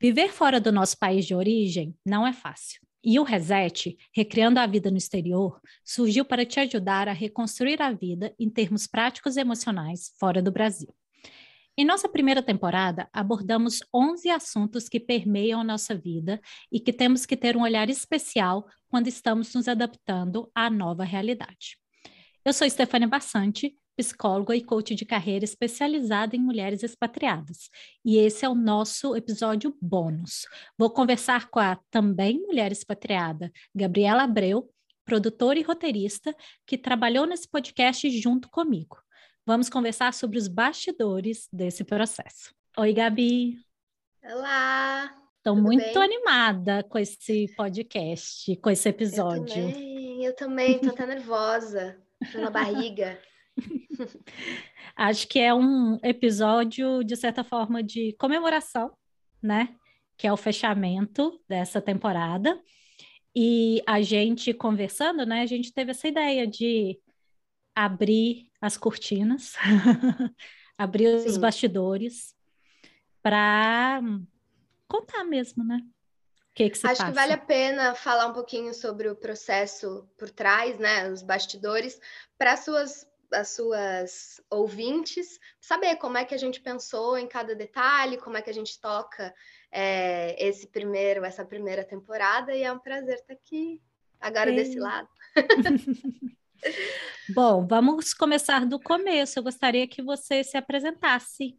Viver fora do nosso país de origem não é fácil. E o Reset, Recriando a Vida no Exterior, surgiu para te ajudar a reconstruir a vida em termos práticos e emocionais fora do Brasil. Em nossa primeira temporada, abordamos 11 assuntos que permeiam a nossa vida e que temos que ter um olhar especial quando estamos nos adaptando à nova realidade. Eu sou Stefania Bassante, psicóloga e coach de carreira especializada em mulheres expatriadas. E esse é o nosso episódio bônus. Vou conversar com a também mulher expatriada, Gabriela Abreu, produtora e roteirista, que trabalhou nesse podcast junto comigo. Vamos conversar sobre os bastidores desse processo. Oi, Gabi. Olá. Estou muito bem? animada com esse podcast, com esse episódio. Eu também, eu também, estou até nervosa, na barriga. Acho que é um episódio, de certa forma, de comemoração, né? Que é o fechamento dessa temporada. E a gente conversando, né? A gente teve essa ideia de abrir as cortinas, abrir Sim. os bastidores para contar mesmo, né? Que que Acho passa? que vale a pena falar um pouquinho sobre o processo por trás, né? Os bastidores, para suas as suas ouvintes, saber como é que a gente pensou em cada detalhe, como é que a gente toca é, esse primeiro, essa primeira temporada, e é um prazer estar aqui agora desse lado. Bom, vamos começar do começo. Eu gostaria que você se apresentasse.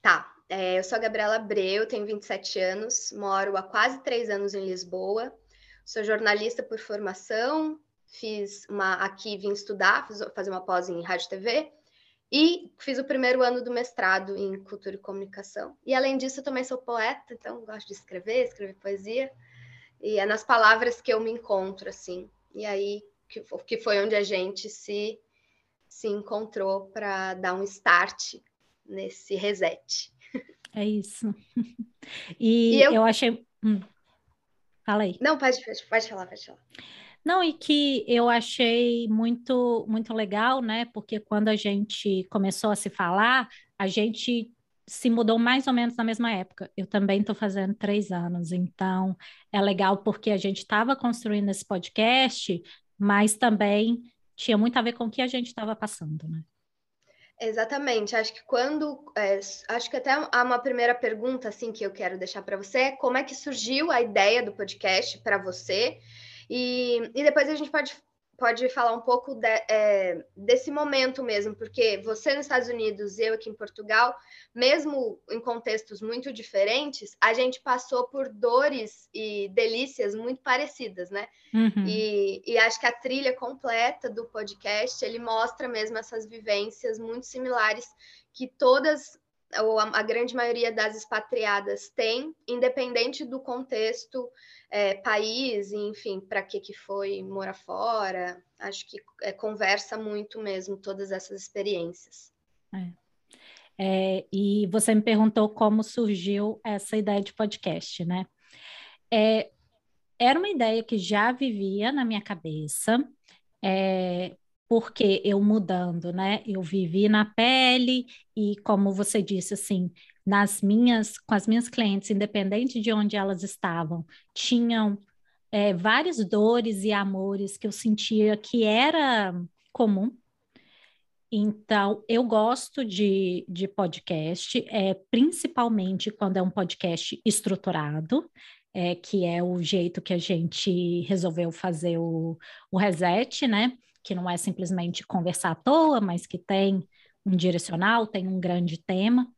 Tá, é, eu sou a Gabriela Abreu, tenho 27 anos, moro há quase três anos em Lisboa, sou jornalista por formação, fiz uma aqui vim estudar, fiz, fazer uma pós em rádio e TV e fiz o primeiro ano do mestrado em cultura e comunicação. E além disso, eu também sou poeta, então gosto de escrever, escrever poesia. E é nas palavras que eu me encontro assim. E aí que, que foi onde a gente se se encontrou para dar um start nesse reset. É isso. E, e eu... eu... achei. Hum. Fala aí. Não, pode, pode, pode falar, pode falar. Não, e que eu achei muito, muito legal, né? Porque quando a gente começou a se falar, a gente se mudou mais ou menos na mesma época. Eu também estou fazendo três anos, então é legal porque a gente estava construindo esse podcast, mas também tinha muito a ver com o que a gente estava passando, né? Exatamente. Acho que quando. É, acho que até há uma primeira pergunta assim que eu quero deixar para você: é como é que surgiu a ideia do podcast para você? E, e depois a gente pode, pode falar um pouco de, é, desse momento mesmo, porque você nos Estados Unidos, eu aqui em Portugal, mesmo em contextos muito diferentes, a gente passou por dores e delícias muito parecidas, né? Uhum. E, e acho que a trilha completa do podcast ele mostra mesmo essas vivências muito similares que todas ou a, a, grande maioria das expatriadas tem, independente do contexto, é, país, enfim, para que que foi morar fora. Acho que é, conversa muito mesmo todas essas experiências. É. É, e você me perguntou como surgiu essa ideia de podcast, né? É, era uma ideia que já vivia na minha cabeça, é, porque eu mudando, né? Eu vivi na pele e, como você disse, assim, nas minhas, com as minhas clientes, independente de onde elas estavam, tinham é, várias dores e amores que eu sentia que era comum. Então, eu gosto de, de podcast, é, principalmente quando é um podcast estruturado, é, que é o jeito que a gente resolveu fazer o, o reset, né? Que não é simplesmente conversar à toa, mas que tem um direcional, tem um grande tema.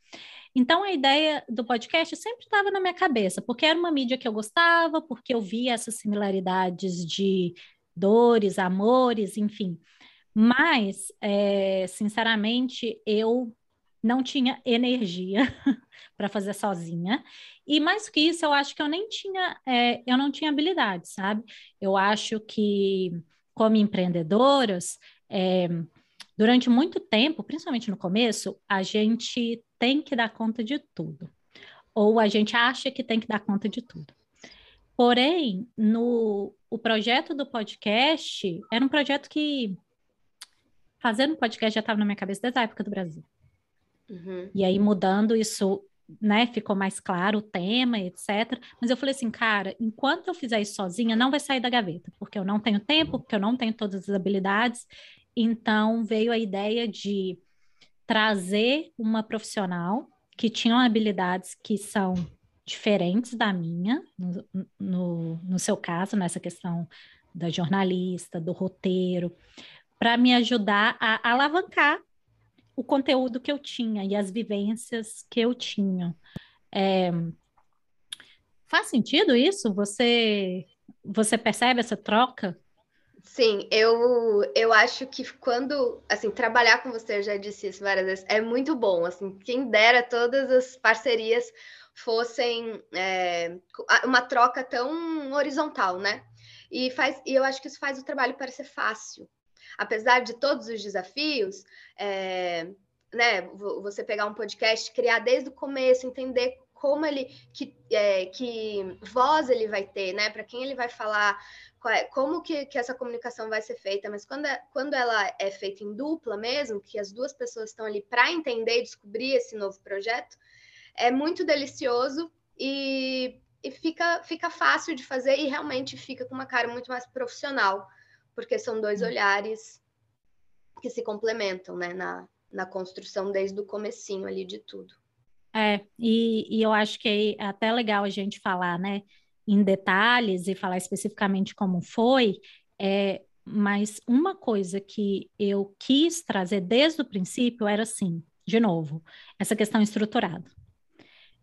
Então, a ideia do podcast sempre estava na minha cabeça, porque era uma mídia que eu gostava, porque eu via essas similaridades de dores, amores, enfim. Mas, é, sinceramente, eu não tinha energia para fazer sozinha. E mais que isso, eu acho que eu nem tinha, é, eu não tinha habilidade, sabe? Eu acho que como empreendedoras, é, durante muito tempo, principalmente no começo, a gente tem que dar conta de tudo. Ou a gente acha que tem que dar conta de tudo. Porém, no o projeto do podcast era um projeto que fazendo podcast já estava na minha cabeça desde a época do Brasil. Uhum. E aí, mudando isso né, ficou mais claro o tema, etc. Mas eu falei assim, cara, enquanto eu fizer isso sozinha, não vai sair da gaveta, porque eu não tenho tempo, porque eu não tenho todas as habilidades. Então veio a ideia de trazer uma profissional que tinha habilidades que são diferentes da minha, no, no, no seu caso, nessa questão da jornalista, do roteiro, para me ajudar a alavancar o conteúdo que eu tinha e as vivências que eu tinha. É... Faz sentido isso? Você você percebe essa troca? Sim, eu, eu acho que quando, assim, trabalhar com você, eu já disse isso várias vezes, é muito bom, assim, quem dera todas as parcerias fossem é, uma troca tão horizontal, né? E, faz, e eu acho que isso faz o trabalho parecer fácil, apesar de todos os desafios, é, né, você pegar um podcast, criar desde o começo, entender como ele, que, é, que voz ele vai ter, né, para quem ele vai falar, é, como que, que, essa comunicação vai ser feita, mas quando, é, quando ela é feita em dupla mesmo, que as duas pessoas estão ali para entender e descobrir esse novo projeto, é muito delicioso e, e fica, fica fácil de fazer e realmente fica com uma cara muito mais profissional porque são dois hum. olhares que se complementam, né, na, na construção desde o comecinho ali de tudo. É, e, e eu acho que é até legal a gente falar, né, em detalhes e falar especificamente como foi, é, mas uma coisa que eu quis trazer desde o princípio era assim, de novo, essa questão estruturada.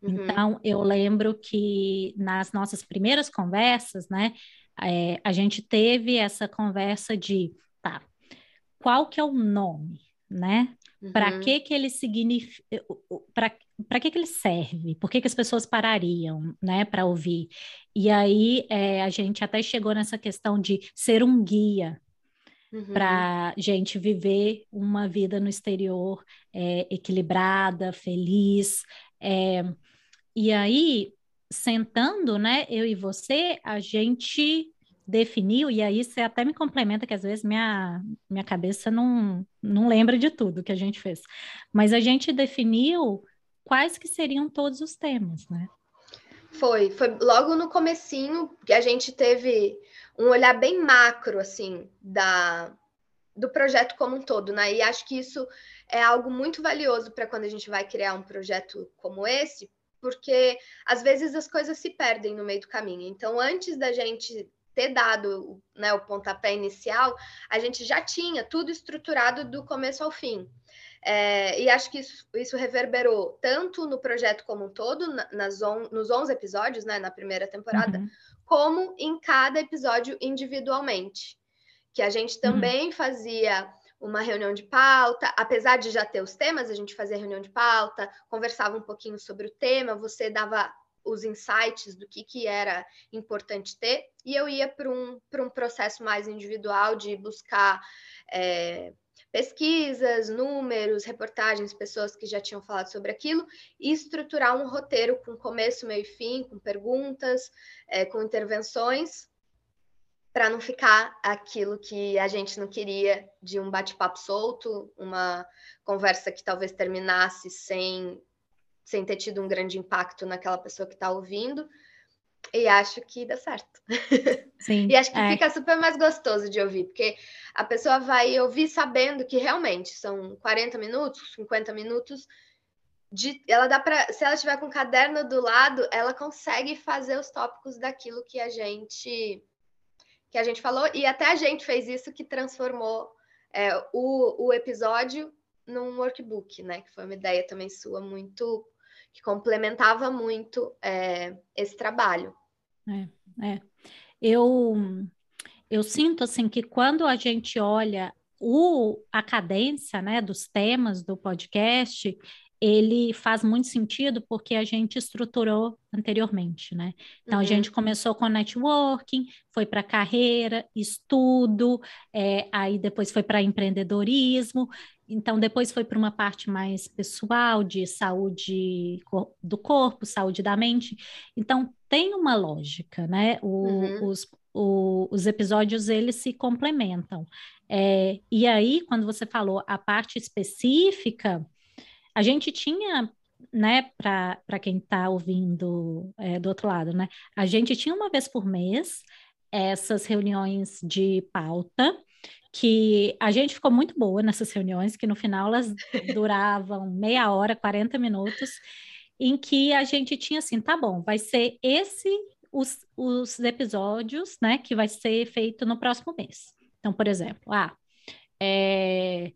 Uhum. Então, eu lembro que nas nossas primeiras conversas, né, é, a gente teve essa conversa de, tá, qual que é o nome, né? Uhum. Para que que ele significa, para que que ele serve? Por que que as pessoas parariam, né, para ouvir? E aí é, a gente até chegou nessa questão de ser um guia, Uhum. para gente viver uma vida no exterior é, equilibrada, feliz. É, e aí sentando, né, eu e você, a gente definiu, e aí você até me complementa que às vezes minha, minha cabeça não, não lembra de tudo que a gente fez, mas a gente definiu quais que seriam todos os temas, né? Foi, foi logo no comecinho que a gente teve um olhar bem macro, assim, da, do projeto como um todo, né? E acho que isso é algo muito valioso para quando a gente vai criar um projeto como esse, porque às vezes as coisas se perdem no meio do caminho. Então, antes da gente ter dado né, o pontapé inicial, a gente já tinha tudo estruturado do começo ao fim. É, e acho que isso, isso, reverberou tanto no projeto como um todo, nas on, nos 11 episódios, né, na primeira temporada, uhum. como em cada episódio individualmente. Que a gente uhum. também uhum. fazia uma reunião de pauta, apesar de já ter os temas, a gente fazia reunião de pauta, conversava um pouquinho sobre o tema, você dava os insights do que, que era importante ter, e eu ia para um, um processo mais individual de buscar é, pesquisas, números, reportagens, pessoas que já tinham falado sobre aquilo, e estruturar um roteiro com começo, meio e fim, com perguntas, é, com intervenções, para não ficar aquilo que a gente não queria de um bate-papo solto, uma conversa que talvez terminasse sem, sem ter tido um grande impacto naquela pessoa que está ouvindo. E acho que dá certo. Sim, e acho que é. fica super mais gostoso de ouvir, porque a pessoa vai ouvir sabendo que realmente são 40 minutos, 50 minutos. De, ela dá para, se ela estiver com o caderno do lado, ela consegue fazer os tópicos daquilo que a gente que a gente falou, e até a gente fez isso que transformou é, o, o episódio num workbook, né? Que foi uma ideia também sua muito que complementava muito é, esse trabalho. É, é. Eu, eu sinto assim que quando a gente olha o, a cadência né, dos temas do podcast, ele faz muito sentido porque a gente estruturou anteriormente, né? Então, uhum. a gente começou com networking, foi para carreira, estudo, é, aí depois foi para empreendedorismo, então depois foi para uma parte mais pessoal, de saúde do corpo, saúde da mente. Então, tem uma lógica, né? O, uhum. os, o, os episódios, eles se complementam. É, e aí, quando você falou a parte específica a gente tinha né, para quem está ouvindo é, do outro lado, né? A gente tinha uma vez por mês essas reuniões de pauta, que a gente ficou muito boa nessas reuniões, que no final elas duravam meia hora, 40 minutos, em que a gente tinha assim, tá bom, vai ser esse os, os episódios, né, que vai ser feito no próximo mês. Então, por exemplo, ah, é,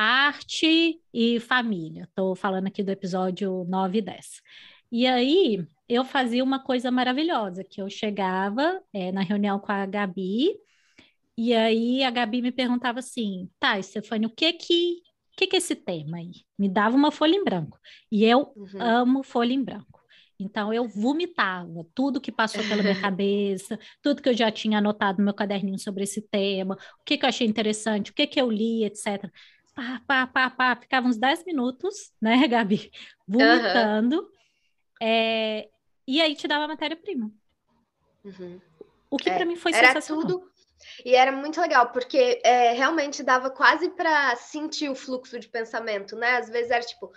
arte e família. Estou falando aqui do episódio 9 e 10. E aí eu fazia uma coisa maravilhosa, que eu chegava é, na reunião com a Gabi, e aí a Gabi me perguntava assim, tá, Stefania, o que que, que que é esse tema aí? Me dava uma folha em branco. E eu uhum. amo folha em branco. Então eu vomitava tudo que passou pela minha cabeça, tudo que eu já tinha anotado no meu caderninho sobre esse tema, o que, que eu achei interessante, o que, que eu li, etc. Pá, pá, pá, pá, ficava uns 10 minutos, né, Gabi? Vomitando. Uhum. É, e aí te dava a matéria-prima. Uhum. O que é, para mim foi era sensacional. Tudo, e era muito legal, porque é, realmente dava quase para sentir o fluxo de pensamento, né? Às vezes era tipo,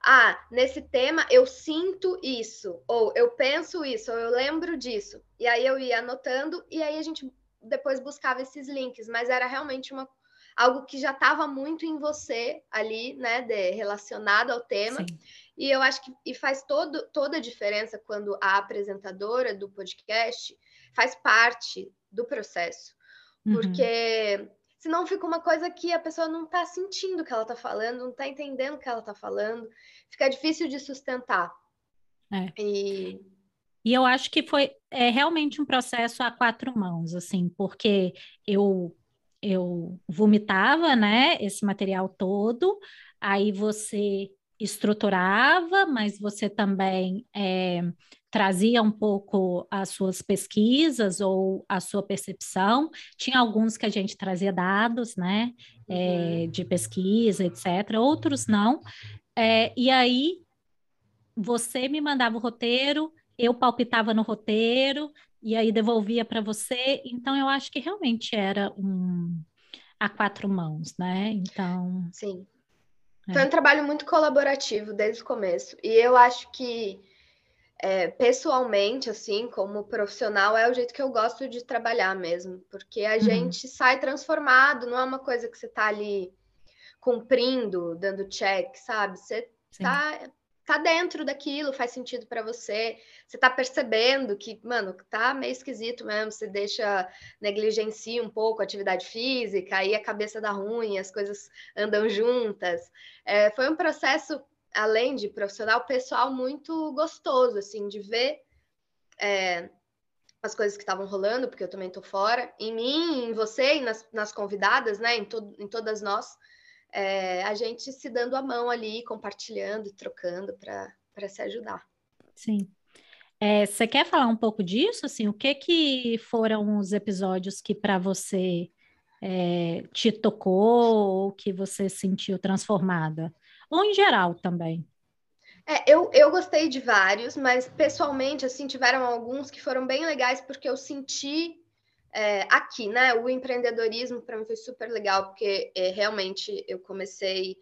ah, nesse tema eu sinto isso, ou eu penso isso, ou eu lembro disso. E aí eu ia anotando, e aí a gente depois buscava esses links, mas era realmente uma algo que já estava muito em você ali, né, de, relacionado ao tema. Sim. E eu acho que e faz todo, toda a diferença quando a apresentadora do podcast faz parte do processo. Uhum. Porque senão fica uma coisa que a pessoa não está sentindo o que ela está falando, não está entendendo o que ela está falando, fica difícil de sustentar. É. E... e eu acho que foi é, realmente um processo a quatro mãos, assim, porque eu eu vomitava, né, esse material todo, aí você estruturava, mas você também é, trazia um pouco as suas pesquisas ou a sua percepção. Tinha alguns que a gente trazia dados, né, é, de pesquisa, etc. Outros não. É, e aí você me mandava o roteiro, eu palpitava no roteiro e aí devolvia para você. Então eu acho que realmente era um a quatro mãos, né? Então. Sim. Foi um trabalho muito colaborativo desde o começo. E eu acho que, é, pessoalmente, assim, como profissional, é o jeito que eu gosto de trabalhar mesmo. Porque a uhum. gente sai transformado, não é uma coisa que você tá ali cumprindo, dando check, sabe? Você Sim. Tá dentro daquilo, faz sentido para você. Você tá percebendo que, mano, tá meio esquisito mesmo, você deixa negligencia um pouco a atividade física, aí a cabeça dá ruim, as coisas andam juntas. É, foi um processo, além de profissional, pessoal muito gostoso, assim, de ver é, as coisas que estavam rolando, porque eu também tô fora, em mim, em você e nas, nas convidadas, né, em, to em todas nós é, a gente se dando a mão ali, compartilhando, trocando para se ajudar. Sim. É, você quer falar um pouco disso? Assim, o que que foram os episódios que para você é, te tocou ou que você sentiu transformada? Ou em geral também? É, eu, eu gostei de vários, mas pessoalmente, assim, tiveram alguns que foram bem legais porque eu senti é, aqui, né? O empreendedorismo para mim foi super legal, porque é, realmente eu comecei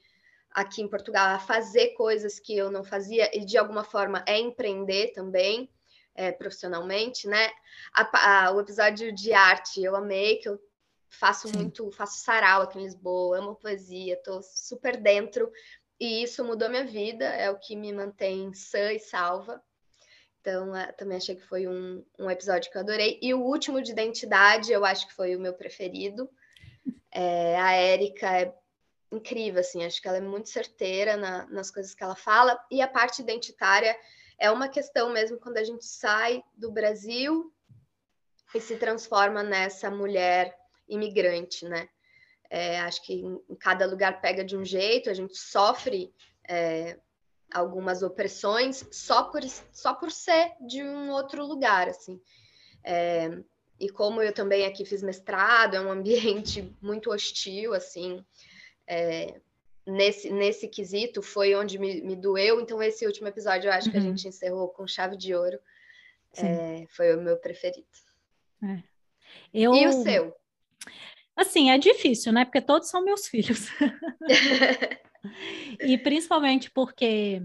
aqui em Portugal a fazer coisas que eu não fazia e de alguma forma é empreender também. É, profissionalmente, né? A, a, o episódio de arte eu amei, que eu faço Sim. muito, faço sarau aqui em Lisboa, amo poesia, tô super dentro e isso mudou minha vida, é o que me mantém sã e salva. Então, também achei que foi um, um episódio que eu adorei. E o último de identidade, eu acho que foi o meu preferido. É, a Érica é incrível, assim, acho que ela é muito certeira na, nas coisas que ela fala. E a parte identitária é uma questão mesmo quando a gente sai do Brasil e se transforma nessa mulher imigrante, né? É, acho que em, em, cada lugar pega de um jeito, a gente sofre. É, algumas opressões só por, só por ser de um outro lugar, assim. É, e como eu também aqui fiz mestrado, é um ambiente muito hostil, assim, é, nesse, nesse quesito foi onde me, me, doeu, então esse último episódio eu acho uhum. que a uhum. gente encerrou com chave de ouro, é, foi o meu preferido. É. Eu... E o seu? Assim, é difícil, né? Porque todos são meus filhos. e principalmente porque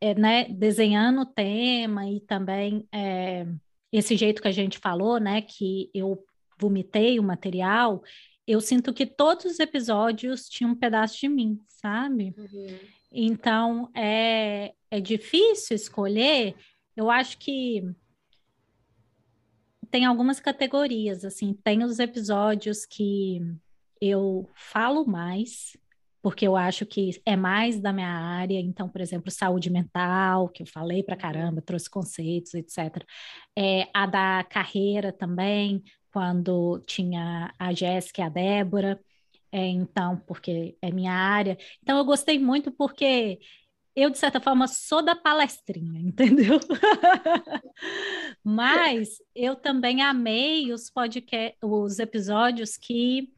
é, né, desenhando o tema e também é, esse jeito que a gente falou, né, que eu vomitei o material, eu sinto que todos os episódios tinham um pedaço de mim, sabe? Uhum. Então, é, é difícil escolher. Eu acho que tem algumas categorias, assim, tem os episódios que eu falo mais, porque eu acho que é mais da minha área. Então, por exemplo, saúde mental, que eu falei para caramba, trouxe conceitos, etc. É, a da carreira também, quando tinha a Jéssica e a Débora. É, então, porque é minha área. Então, eu gostei muito porque eu, de certa forma, sou da palestrinha, entendeu? Mas eu também amei os podcast, os episódios que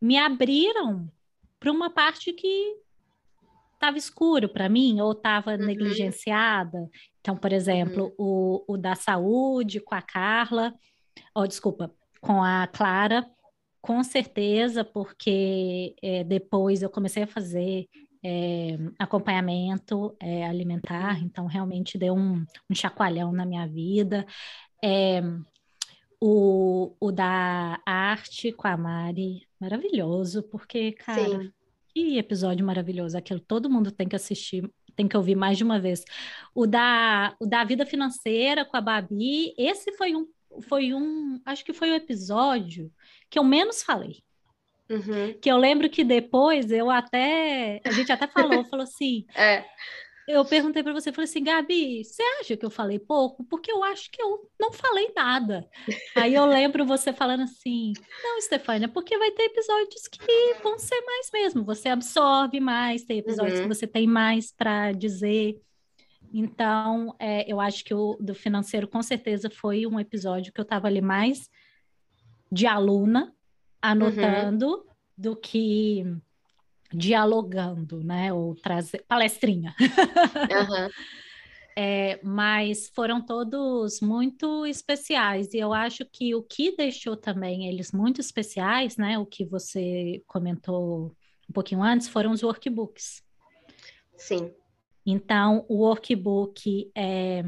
me abriram para uma parte que estava escuro para mim ou estava uhum. negligenciada. Então, por exemplo, uhum. o, o da saúde com a Carla, oh, desculpa, com a Clara, com certeza, porque é, depois eu comecei a fazer é, acompanhamento é, alimentar, então realmente deu um, um chacoalhão na minha vida. O, o da arte com a Mari, maravilhoso, porque, cara, Sim. que episódio maravilhoso. Aquilo todo mundo tem que assistir, tem que ouvir mais de uma vez. O da, o da vida financeira com a Babi, esse foi um, foi um, acho que foi o episódio que eu menos falei. Uhum. Que eu lembro que depois eu até, a gente até falou, falou assim, é eu perguntei para você, falei assim, Gabi, você acha que eu falei pouco? Porque eu acho que eu não falei nada. Aí eu lembro você falando assim, não, Stefania, porque vai ter episódios que vão ser mais mesmo. Você absorve mais, tem episódios uhum. que você tem mais para dizer. Então, é, eu acho que o do financeiro com certeza foi um episódio que eu estava ali mais de aluna, anotando, uhum. do que dialogando, né? Ou trazer palestrinha. Uhum. é, mas foram todos muito especiais e eu acho que o que deixou também eles muito especiais, né? O que você comentou um pouquinho antes foram os workbooks. Sim. Então, o workbook é,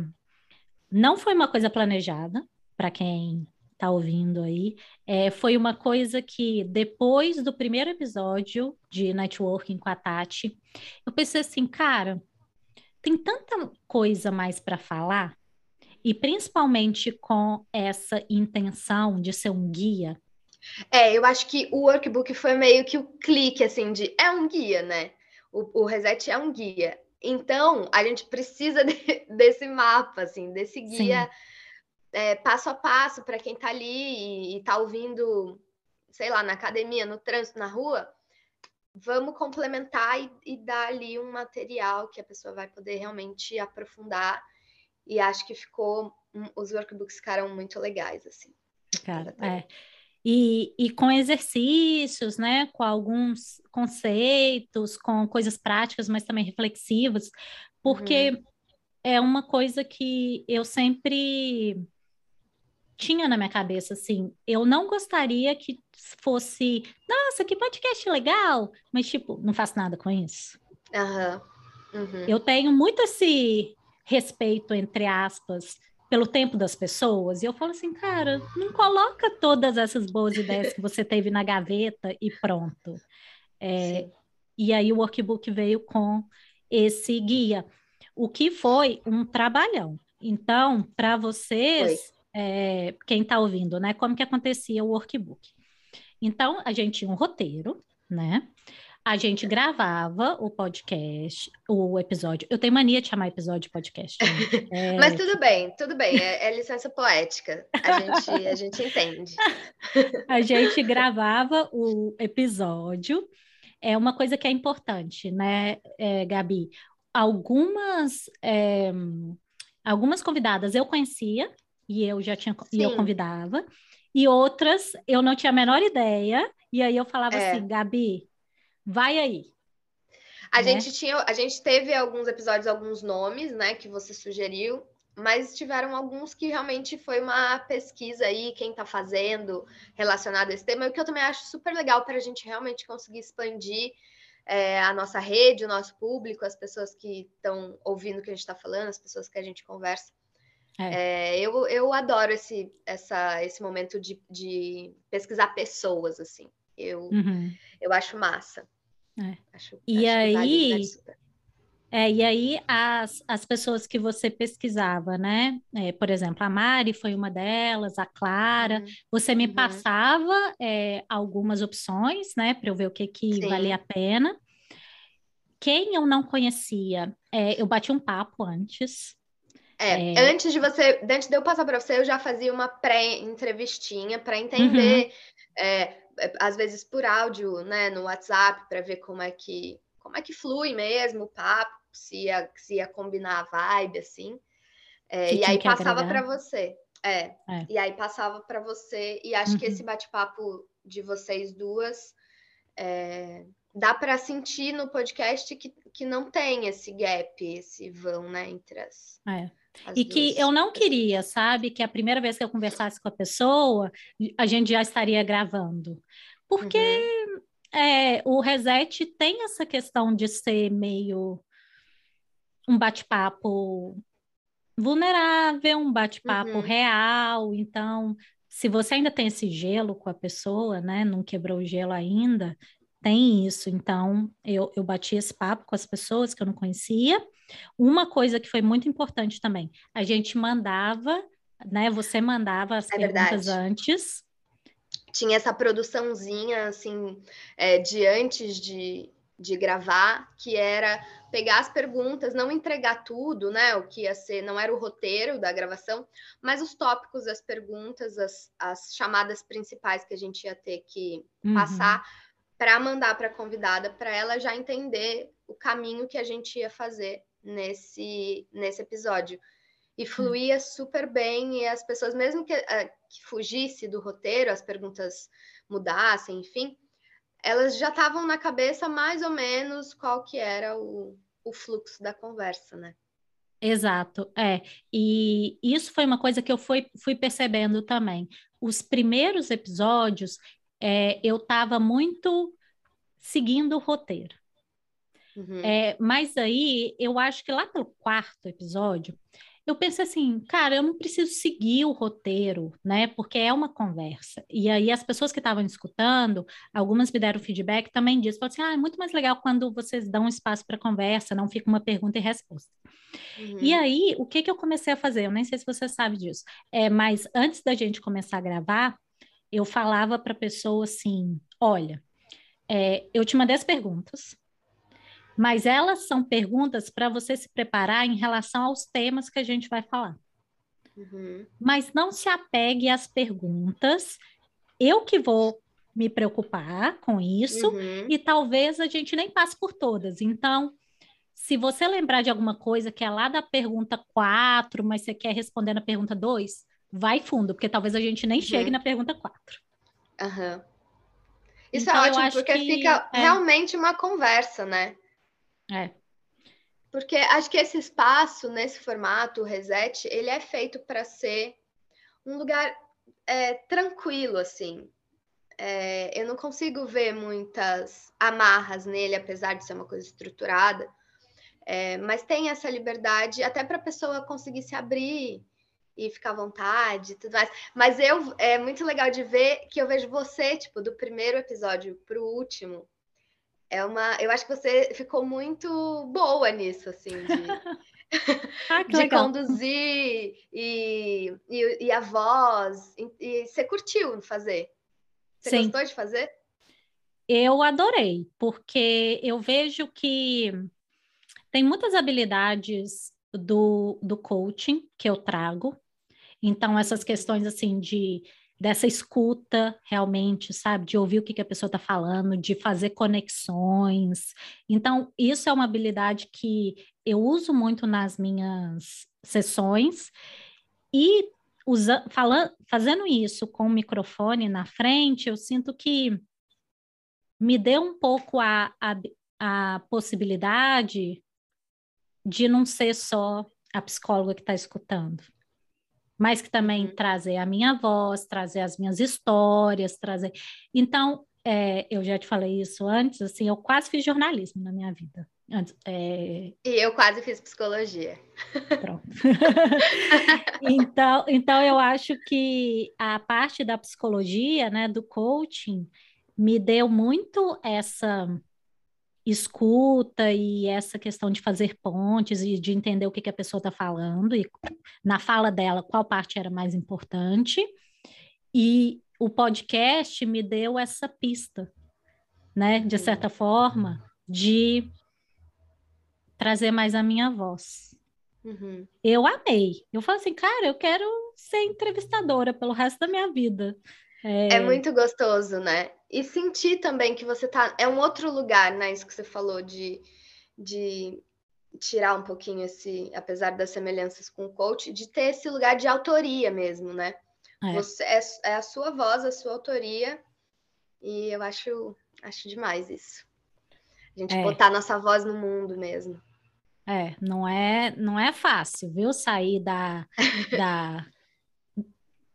não foi uma coisa planejada, para quem está ouvindo aí, é, foi uma coisa que depois do primeiro episódio de Networking com a Tati, eu pensei assim, cara, tem tanta coisa mais para falar, e principalmente com essa intenção de ser um guia. É, eu acho que o workbook foi meio que o clique, assim, de é um guia, né? O, o Reset é um guia. Então, a gente precisa de, desse mapa, assim, desse guia. Sim é, passo a passo para quem está ali e está ouvindo, sei lá, na academia, no trânsito, na rua, vamos complementar e, e, dar ali um material que a pessoa vai poder realmente aprofundar. E acho que ficou, os workbooks ficaram muito legais, assim. Cara, é. E, e com exercícios, né? Com alguns conceitos, com coisas práticas, mas também reflexivas, porque uhum. é uma coisa que eu sempre tinha na minha cabeça assim, eu não gostaria que fosse, nossa, que podcast legal, mas tipo, não faço nada com isso. Uhum. Uhum. Eu tenho muito esse respeito, entre aspas, pelo tempo das pessoas, e eu falo assim, cara, não coloca todas essas boas ideias que você teve na gaveta e pronto. É, e aí o workbook veio com esse guia, o que foi um trabalhão. Então, para vocês, foi é, quem está ouvindo, né? Como que acontecia o workbook. Então, a gente tinha um roteiro, né? A gente gravava o podcast, o episódio. Eu tenho mania de chamar episódio de podcast. É... Mas tudo bem, tudo bem. É, é, licença poética. A gente, a gente entende. a gente gravava o episódio. É uma coisa que é importante, né, é, Gabi? Algumas, é, algumas convidadas eu conhecia, e eu já tinha Sim. e eu convidava, e outras eu não tinha a menor ideia, e aí eu falava é. assim, Gabi, vai aí. A né? gente tinha, a gente teve alguns episódios, alguns nomes, né, que você sugeriu, mas tiveram alguns que realmente foi uma pesquisa aí, quem está fazendo relacionado a esse tema, o que eu também acho super legal para a gente realmente conseguir expandir é, a nossa rede, o nosso público, as pessoas que estão ouvindo o que a gente está falando, as pessoas que a gente conversa. É. É, eu, eu adoro esse, essa, esse momento de, de pesquisar pessoas, assim. Eu, uhum. eu acho massa. É. Acho, e acho aí, é, e aí as, as pessoas que você pesquisava, né? É, por exemplo, a Mari foi uma delas, a Clara. Uhum. Você me uhum. passava é, algumas opções, né? Para eu ver o que, que valia a pena. Quem eu não conhecia, é, eu bati um papo antes. É, é, antes de você, antes de eu passar para você, eu já fazia uma pré-entrevistinha para entender, uhum. é, às vezes por áudio, né, no WhatsApp, para ver como é que como é que flui mesmo o papo, se ia, se ia combinar a vibe, assim. É, e aí passava para você. É, é, E aí passava para você, e acho uhum. que esse bate-papo de vocês duas é, dá para sentir no podcast que, que não tem esse gap, esse vão, né, entre as. É. As e que eu não queria, sabe, que a primeira vez que eu conversasse com a pessoa, a gente já estaria gravando. Porque uhum é, o reset tem essa questão de ser meio um bate-papo vulnerável, um bate-papo uhum. real. Então, se você ainda tem esse gelo com a pessoa, né? Não quebrou o gelo ainda, tem isso. Então, eu, eu bati esse papo com as pessoas que eu não conhecia. Uma coisa que foi muito importante também, a gente mandava, né? Você mandava as é perguntas verdade. antes tinha essa produçãozinha, assim, é, de antes de, de gravar, que era pegar as perguntas, não entregar tudo, né? O que ia ser, não era o roteiro da gravação, mas os tópicos das perguntas, as, as chamadas principais que a gente ia ter que uhum. passar para mandar para a convidada, para ela já entender o caminho que a gente ia fazer nesse, nesse episódio e hum. fluía super bem e as pessoas mesmo que, uh, que fugisse do roteiro, as perguntas mudassem, enfim, elas já estavam na cabeça mais ou menos qual que era o, o fluxo da conversa, né? Exato, é. E isso foi uma coisa que eu fui, fui percebendo também. Os primeiros episódios, é, eu estava muito seguindo o roteiro. Uhum. É, mas aí, eu acho que lá pelo quarto episódio, eu pensei assim, cara, eu não preciso seguir o roteiro, né? Porque é uma conversa. E aí as pessoas que estavam escutando, algumas me deram feedback também disso, falaram assim, ah, é muito mais legal quando vocês dão espaço para conversa, não fica uma pergunta e resposta. Uhum. E aí, o que que eu comecei a fazer? Eu nem sei se você sabe disso. É, mas antes da gente começar a gravar, eu falava para a pessoa assim, olha, é, eu te mandei as perguntas, mas elas são perguntas para você se preparar em relação aos temas que a gente vai falar. Uhum. Mas não se apegue às perguntas. Eu que vou me preocupar com isso uhum. e talvez a gente nem passe por todas. Então, se você lembrar de alguma coisa que é lá da pergunta 4, mas você quer responder na pergunta 2, vai fundo, porque talvez a gente nem uhum. chegue na pergunta 4. Uhum. Isso é então, é ótimo, porque que, fica é... realmente uma conversa, né? É. Porque acho que esse espaço, nesse formato, o reset, ele é feito para ser um lugar é, tranquilo, assim. É, eu não consigo ver muitas amarras nele, apesar de ser uma coisa estruturada. É, mas tem essa liberdade até para a pessoa conseguir se abrir e ficar à vontade e tudo mais. Mas eu é muito legal de ver que eu vejo você, tipo, do primeiro episódio para o último, é uma. Eu acho que você ficou muito boa nisso, assim, de, ah, de legal. conduzir e, e, e, a voz. E, e você curtiu fazer? Você Sim. gostou de fazer? Eu adorei, porque eu vejo que tem muitas habilidades do, do coaching que eu trago. Então, essas questões assim de dessa escuta realmente, sabe? De ouvir o que, que a pessoa está falando, de fazer conexões. Então, isso é uma habilidade que eu uso muito nas minhas sessões e usa, falando, fazendo isso com o microfone na frente, eu sinto que me deu um pouco a, a, a possibilidade de não ser só a psicóloga que está escutando mas que também uhum. trazer a minha voz, trazer as minhas histórias, trazer. Então, é, eu já te falei isso antes, assim, eu quase fiz jornalismo na minha vida. Antes, é... E eu quase fiz psicologia. Pronto. então, então, eu acho que a parte da psicologia, né, do coaching, me deu muito essa escuta e essa questão de fazer pontes e de entender o que, que a pessoa está falando e na fala dela qual parte era mais importante. E o podcast me deu essa pista, né, de certa forma, de trazer mais a minha voz. Uhum. Eu amei. Eu falei assim, cara, eu quero ser entrevistadora pelo resto da minha vida. É... é... muito gostoso, né? E sentir também que você tá. É um outro lugar, né? Isso que você falou de, de tirar um pouquinho esse, apesar das semelhanças com o coach, de ter esse lugar de autoria mesmo, né? É. Você, é, é a sua voz, a sua autoria. E eu acho, acho demais isso. A gente é. botar nossa voz no mundo mesmo. É, não é, não é fácil, viu? Sair da, da,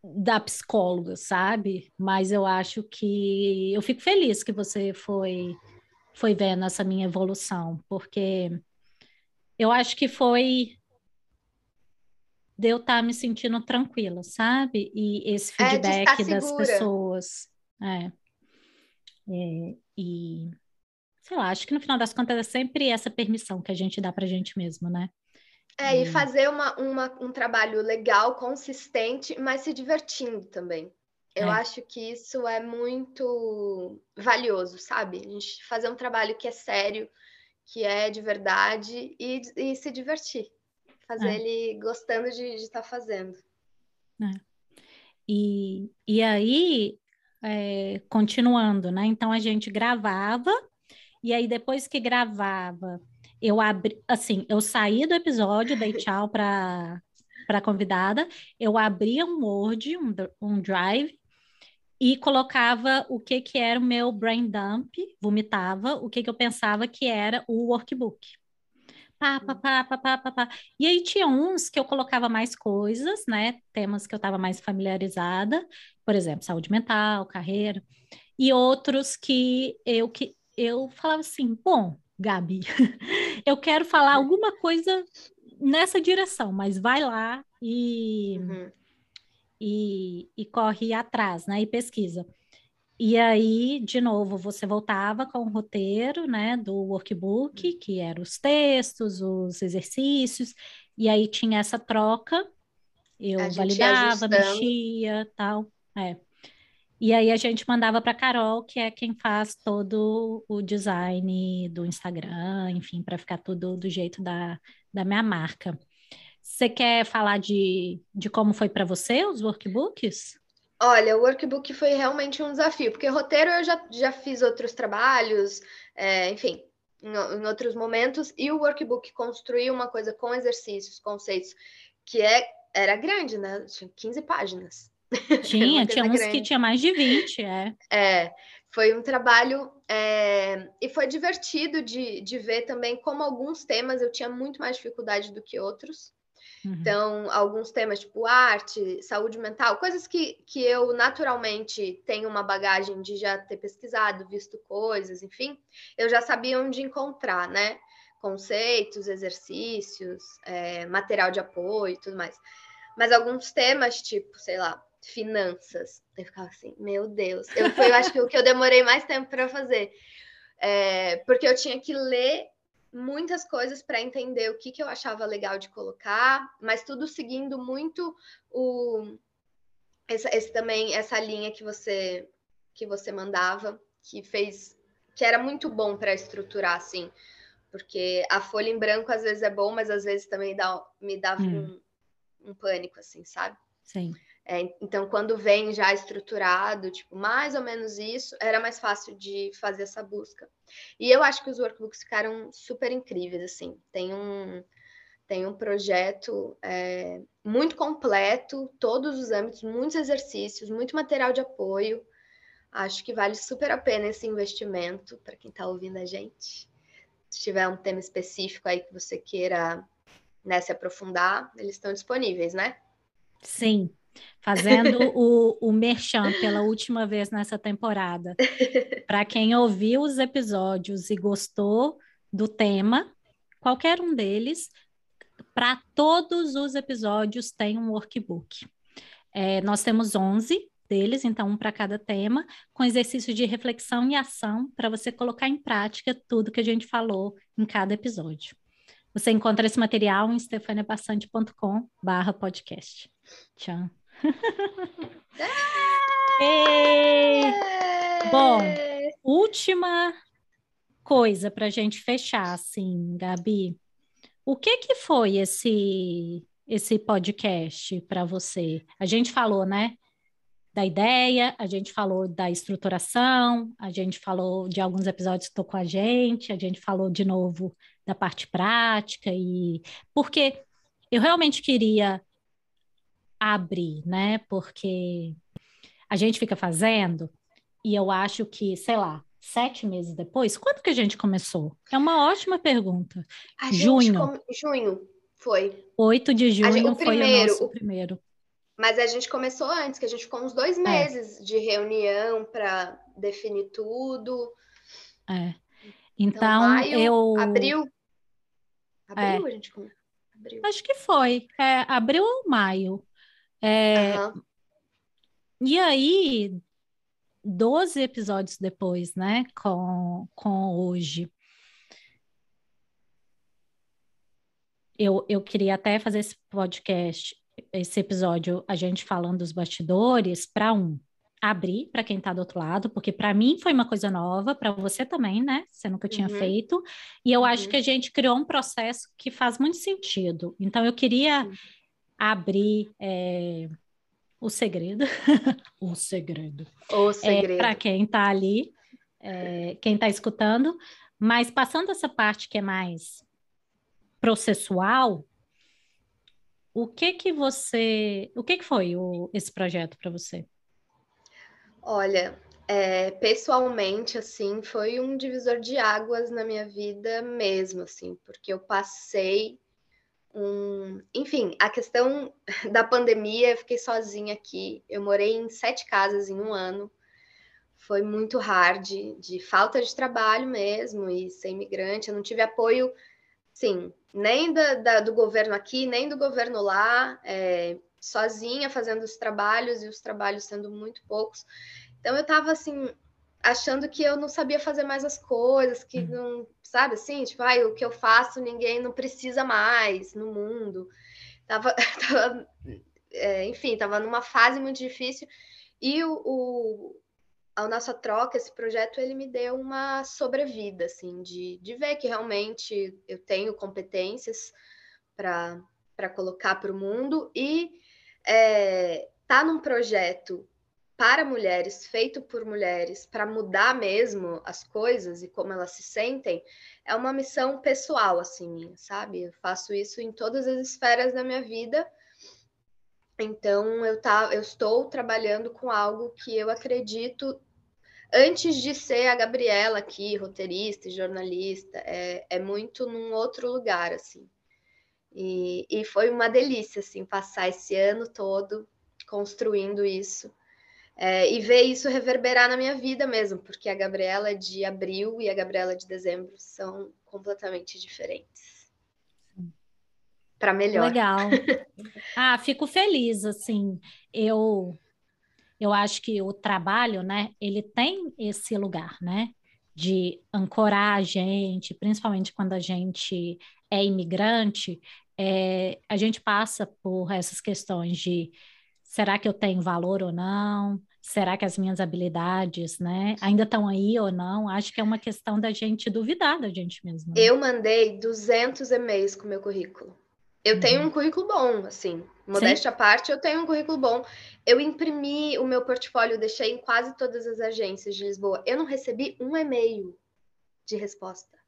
da psicóloga, sabe? Mas eu acho que eu fico feliz que você foi foi vendo essa minha evolução, porque eu acho que foi de eu estar tá me sentindo tranquila, sabe? E esse é, feedback é das pessoas. É. é. E sei lá, acho que no final das contas é sempre essa permissão que a gente dá pra gente mesmo, né? É, e fazer uma, uma, um trabalho legal, consistente, mas se divertindo também. Eu é. acho que isso é muito valioso, sabe? A gente fazer um trabalho que é sério, que é de verdade e, e se divertir. Fazer é. ele gostando de estar tá fazendo. É. E, e aí, é, continuando, né? Então a gente gravava e aí, depois que gravava, eu abri, assim, eu saí do episódio, dei tchau para para convidada, eu abria um Word, um, um Drive, e colocava o que que era o meu brain dump, vomitava o que que eu pensava que era o workbook. Pá, pá, pá, pá, pá, pá, pá. E aí tinha uns que eu colocava mais coisas, né? Temas que eu estava mais familiarizada, por exemplo, saúde mental, carreira, e outros que eu que eu falava assim: bom, Gabi, eu quero falar alguma coisa nessa direção, mas vai lá e, uhum. e, e, corre atrás, né? E pesquisa. E aí, de novo, você voltava com o roteiro, né, do workbook, uhum. que eram os textos, os exercícios, e aí tinha essa troca, eu validava, mexia, tal, é. E aí a gente mandava para Carol, que é quem faz todo o design do Instagram, enfim, para ficar tudo do jeito da, da minha marca. Você quer falar de, de como foi para você os workbooks? Olha, o workbook foi realmente um desafio, porque roteiro eu já, já fiz outros trabalhos, é, enfim, em, em, outros momentos, e o workbook construir uma coisa com exercícios, conceitos, que é, era grande, né? Tinha 15 páginas. Tinha, tinha uns grande. que tinha mais de 20, é. É, foi um trabalho é, e foi divertido de, de ver também como alguns temas eu tinha muito mais dificuldade do que outros. Uhum. Então, alguns temas tipo arte, saúde mental, coisas que, que eu naturalmente tenho uma bagagem de já ter pesquisado, visto coisas, enfim, eu já sabia onde encontrar, né? Conceitos, exercícios, é, material de apoio e tudo mais. Mas alguns temas, tipo, sei lá, finanças. Eu ficava assim, meu Deus. Eu, foi, eu acho que o que eu demorei mais tempo para fazer. É, porque eu tinha que ler muitas coisas para entender o que, que eu achava legal de colocar, mas tudo seguindo muito o essa, esse também essa linha que você que você mandava, que fez que era muito bom para estruturar assim, porque a folha em branco às vezes é bom, mas às vezes também dá, me dava hum. um, um pânico assim, sabe? Sim. É, então, quando vem já estruturado, tipo, mais ou menos isso, era mais fácil de fazer essa busca. E eu acho que os workbooks ficaram super incríveis, assim. Tem um, tem um projeto é, muito completo, todos os âmbitos, muitos exercícios, muito material de apoio. Acho que vale super a pena esse investimento para quem está ouvindo a gente. Se tiver um tema específico aí que você queira né, se aprofundar, eles estão disponíveis, né? Sim, Fazendo o, o merchan pela última vez nessa temporada. Para quem ouviu os episódios e gostou do tema, qualquer um deles, para todos os episódios tem um workbook. É, nós temos 11 deles, então um para cada tema, com exercício de reflexão e ação para você colocar em prática tudo que a gente falou em cada episódio. Você encontra esse material em stefaniabassante.com barra podcast. Tchau. Bom, última coisa para a gente fechar, assim, Gabi. O que que foi esse esse podcast para você? A gente falou, né, da ideia, a gente falou da estruturação, a gente falou de alguns episódios que tocou a gente, a gente falou de novo da parte prática e porque eu realmente queria abrir, né? Porque a gente fica fazendo e eu acho que, sei lá, sete meses depois, quando que a gente começou? É uma ótima pergunta. A junho. Com... Junho, foi. 8 de junho gente, o foi primeiro, o nosso o... primeiro. Mas a gente começou antes, que a gente ficou uns dois é. meses é. de reunião para definir tudo. É. Então, então maio, eu. Abril. Abril é. a gente começou. Abril. Acho que foi. É, abril ou maio. É, uhum. E aí, 12 episódios depois, né? Com, com hoje. Eu, eu queria até fazer esse podcast esse episódio a gente falando dos bastidores para um abrir para quem está do outro lado, porque para mim foi uma coisa nova, para você também, né? Você nunca tinha uhum. feito. E eu uhum. acho que a gente criou um processo que faz muito sentido. Então eu queria uhum. Abrir é, o segredo, o segredo, o é, segredo. É, para quem está ali, é, quem está escutando. Mas passando essa parte que é mais processual, o que que você, o que que foi o, esse projeto para você? Olha, é, pessoalmente, assim, foi um divisor de águas na minha vida mesmo, assim, porque eu passei um, enfim, a questão da pandemia, eu fiquei sozinha aqui, eu morei em sete casas em um ano, foi muito hard, de falta de trabalho mesmo, e ser imigrante, eu não tive apoio, sim, nem da, da, do governo aqui, nem do governo lá, é, sozinha fazendo os trabalhos e os trabalhos sendo muito poucos. Então eu estava assim achando que eu não sabia fazer mais as coisas, que uhum. não, sabe assim, tipo, ah, o que eu faço ninguém não precisa mais no mundo. Tava, tava é, enfim, tava numa fase muito difícil e o, o a nossa troca, esse projeto, ele me deu uma sobrevida, assim, de, de ver que realmente eu tenho competências para colocar para o mundo e é, tá num projeto para mulheres, feito por mulheres, para mudar mesmo as coisas e como elas se sentem, é uma missão pessoal, assim, minha, sabe? Eu faço isso em todas as esferas da minha vida. Então, eu, tá, eu estou trabalhando com algo que eu acredito antes de ser a Gabriela aqui, roteirista e jornalista, é, é muito num outro lugar, assim. E, e foi uma delícia, assim, passar esse ano todo construindo isso. É, e ver isso reverberar na minha vida mesmo, porque a Gabriela de abril e a Gabriela de dezembro são completamente diferentes. Para melhor. Legal. ah, fico feliz, assim. Eu eu acho que o trabalho, né, ele tem esse lugar, né, de ancorar a gente, principalmente quando a gente é imigrante, é, a gente passa por essas questões de será que eu tenho valor ou não? Será que as minhas habilidades, né, ainda estão aí ou não? Acho que é uma questão da gente duvidar da gente mesmo. Né? Eu mandei 200 e-mails com meu currículo. Eu tenho uhum. um currículo bom, assim, modéstia à parte, eu tenho um currículo bom. Eu imprimi o meu portfólio, deixei em quase todas as agências de Lisboa. Eu não recebi um e-mail de resposta.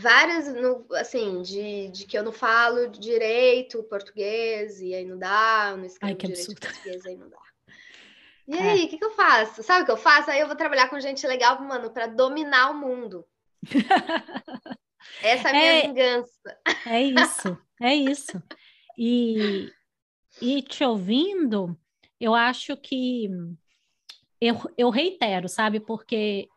Várias, assim, de, de que eu não falo direito português, e aí não dá, não escrevo Ai, direito absurdo. português, aí não dá. E é. aí, o que, que eu faço? Sabe o que eu faço? Aí eu vou trabalhar com gente legal, mano, para dominar o mundo. Essa é a minha é, vingança. É isso, é isso. E, E te ouvindo, eu acho que eu, eu reitero, sabe? Porque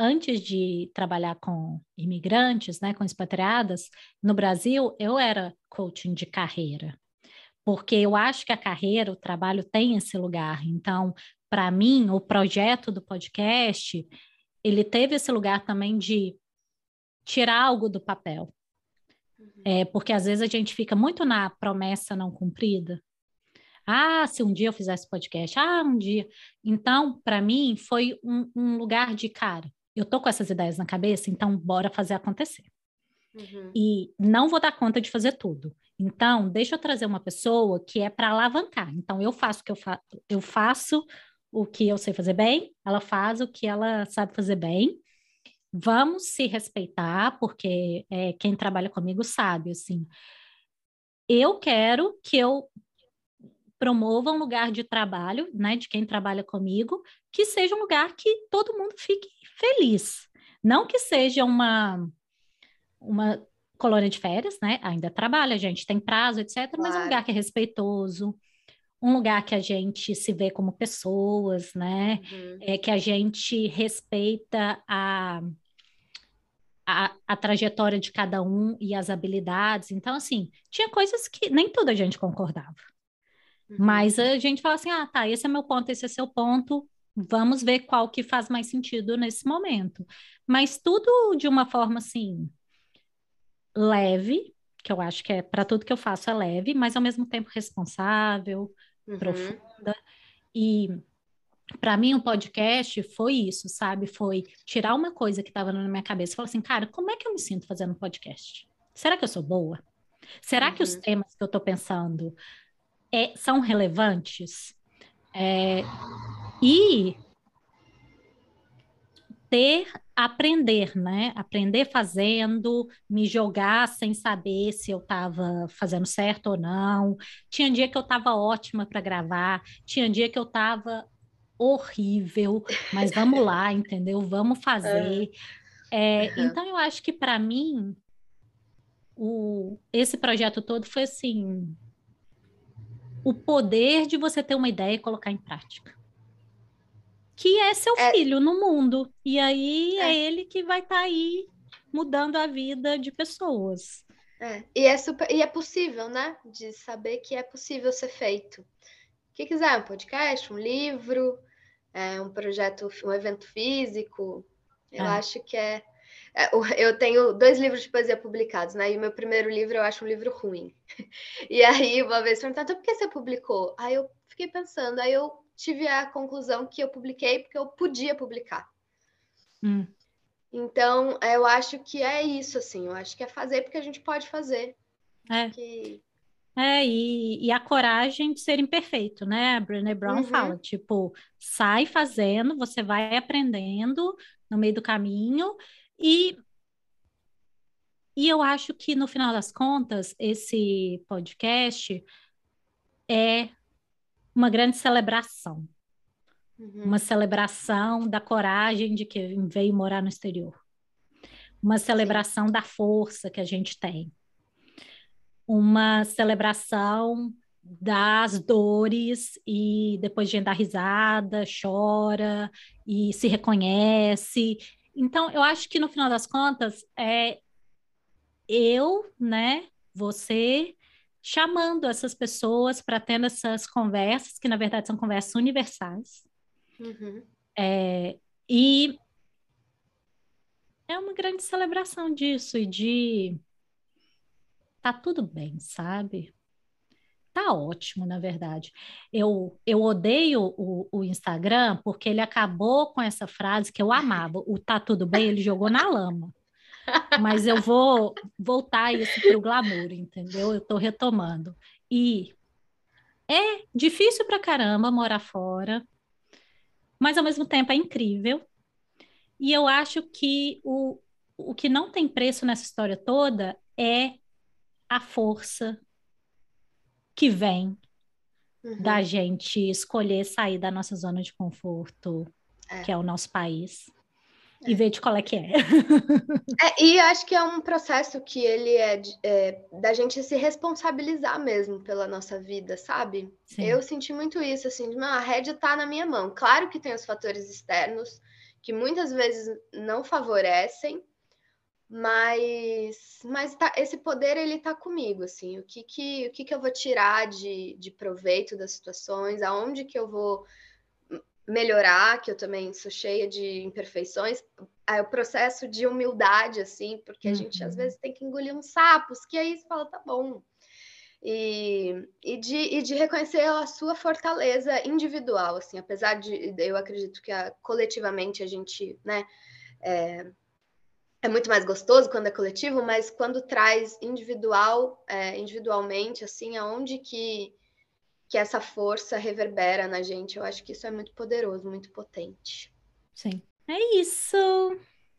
antes de trabalhar com imigrantes, né, com expatriadas, no Brasil, eu era coaching de carreira. Porque eu acho que a carreira, o trabalho tem esse lugar. Então, para mim, o projeto do podcast, ele teve esse lugar também de tirar algo do papel. Uhum. É, porque às vezes a gente fica muito na promessa não cumprida. Ah, se um dia eu fizesse podcast, ah, um dia. Então, para mim, foi um, um, lugar de cara. Eu tô com essas ideias na cabeça, então bora fazer acontecer. Uhum. E não vou dar conta de fazer tudo. Então, deixa eu trazer uma pessoa que é para alavancar. Então, eu faço o que eu, fa eu faço o que eu sei fazer bem, ela faz o que ela sabe fazer bem. Vamos se respeitar, porque é, quem trabalha comigo sabe, assim. Eu quero que eu promova um lugar de trabalho, né, de quem trabalha comigo, que seja um lugar que todo mundo fique feliz. Não que seja uma uma colônia de férias, né? Ainda trabalha, a gente tem prazo, etc, claro. mas um lugar que é respeitoso, um lugar que a gente se vê como pessoas, né? Uhum. É que a gente respeita a, a, a, trajetória de cada um e as habilidades. Então, assim, tinha coisas que nem toda a gente concordava. Uhum. Mas a gente fala assim: ah, tá, esse é meu ponto, esse é seu ponto, vamos ver qual que faz mais sentido nesse momento. Mas tudo de uma forma assim, leve, que eu acho que é para tudo que eu faço é leve, mas ao mesmo tempo responsável, uhum. profunda. E para mim o podcast foi isso, sabe? Foi tirar uma coisa que estava na minha cabeça e falar assim, cara, como é que eu me sinto fazendo podcast? Será que eu sou boa? Será uhum. que os uhum. temas que eu estou pensando é, são relevantes. É, e ter, aprender, né? Aprender fazendo, me jogar sem saber se eu estava fazendo certo ou não. Tinha dia que eu estava ótima para gravar, tinha dia que eu estava horrível, mas vamos lá, entendeu? Vamos fazer. É, uhum. Então, eu acho que para mim, o, esse projeto todo foi assim o poder de você ter uma ideia e colocar em prática. Que é seu é... filho no mundo. E aí é, é ele que vai estar tá aí mudando a vida de pessoas. É. E, é super... e é possível, né? De saber que é possível ser feito. O que quiser, um podcast, um livro, é, um projeto, um evento físico. Eu é. acho que é é, eu tenho dois livros de poesia publicados, né? E o meu primeiro livro eu acho um livro ruim. E aí, uma vez perguntaram, então por que você publicou? Aí eu fiquei pensando, aí eu tive a conclusão que eu publiquei porque eu podia publicar. Hum. Então, eu acho que é isso, assim, eu acho que é fazer porque a gente pode fazer. É. Que... É, e, e, a coragem de ser imperfeito, né? A Brené Brown uhum. fala, tipo, sai fazendo, você vai aprendendo no meio do caminho, e, e eu acho que, no final das contas, esse podcast é uma grande celebração. Uhum. Uma celebração da coragem de quem veio morar no exterior. Uma celebração Sim. da força que a gente tem. Uma celebração das dores e depois a gente dá risada, chora e se reconhece então, eu acho que no final das contas, é eu, né, você, chamando essas pessoas para tendo essas conversas, que na verdade são conversas universais. Uhum. É, e é uma grande celebração disso e de tá tudo bem, sabe? Tá ótimo, na verdade. Eu, eu odeio o, o Instagram porque ele acabou com essa frase que eu amava. O tá tudo bem, ele jogou na lama. Mas eu vou voltar isso para o glamour, entendeu? Eu estou retomando. E é difícil para caramba morar fora, mas ao mesmo tempo é incrível. E eu acho que o, o que não tem preço nessa história toda é a força que vem uhum. da gente escolher sair da nossa zona de conforto, é. que é o nosso país, e ver de qual é que é. é. E acho que é um processo que ele é, é, da gente se responsabilizar mesmo pela nossa vida, sabe? Sim. Eu senti muito isso, assim, de, a rédea tá na minha mão. Claro que tem os fatores externos que muitas vezes não favorecem, mas, mas tá, esse poder ele tá comigo, assim, o que que, o que, que eu vou tirar de, de proveito das situações, aonde que eu vou melhorar, que eu também sou cheia de imperfeições, é o processo de humildade, assim, porque a uhum. gente às uhum. vezes tem que engolir uns sapos, que aí você fala, tá bom. E, e, de, e de reconhecer a sua fortaleza individual, assim, apesar de eu acredito que a, coletivamente a gente, né, é, é, muito mais gostoso quando é coletivo, mas quando traz individual, é, individualmente, assim, aonde que que essa força reverbera na gente. Eu acho que isso é muito poderoso, muito potente. Sim. É isso.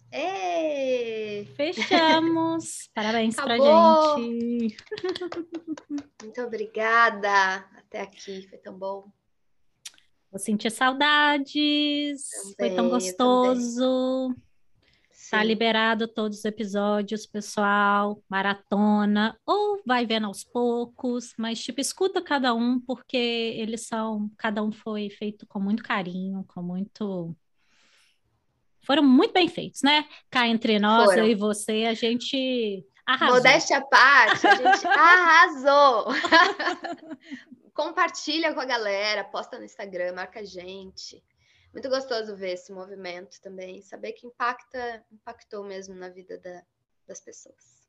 Ei! Fechamos. Parabéns Acabou. pra gente. Muito obrigada. Até aqui, foi tão bom. Vou sentir saudades. Também, foi tão gostoso. Tá liberado todos os episódios, pessoal, maratona, ou vai vendo aos poucos, mas tipo, escuta cada um, porque eles são, cada um foi feito com muito carinho, com muito. Foram muito bem feitos, né? Cá entre nós, Foram. eu e você, a gente arrasou. Modéstia à parte, a gente arrasou. Compartilha com a galera, posta no Instagram, marca a gente muito gostoso ver esse movimento também, saber que impacta, impactou mesmo na vida da, das pessoas.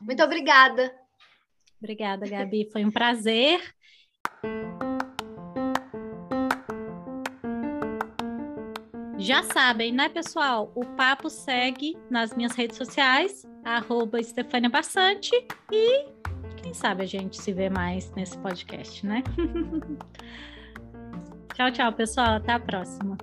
Muito obrigada. Obrigada, Gabi. Foi um prazer. Já sabem, né, pessoal? O papo segue nas minhas redes sociais, arroba Bassante, e quem sabe a gente se vê mais nesse podcast, né? Tchau, tchau, pessoal. Até a próxima.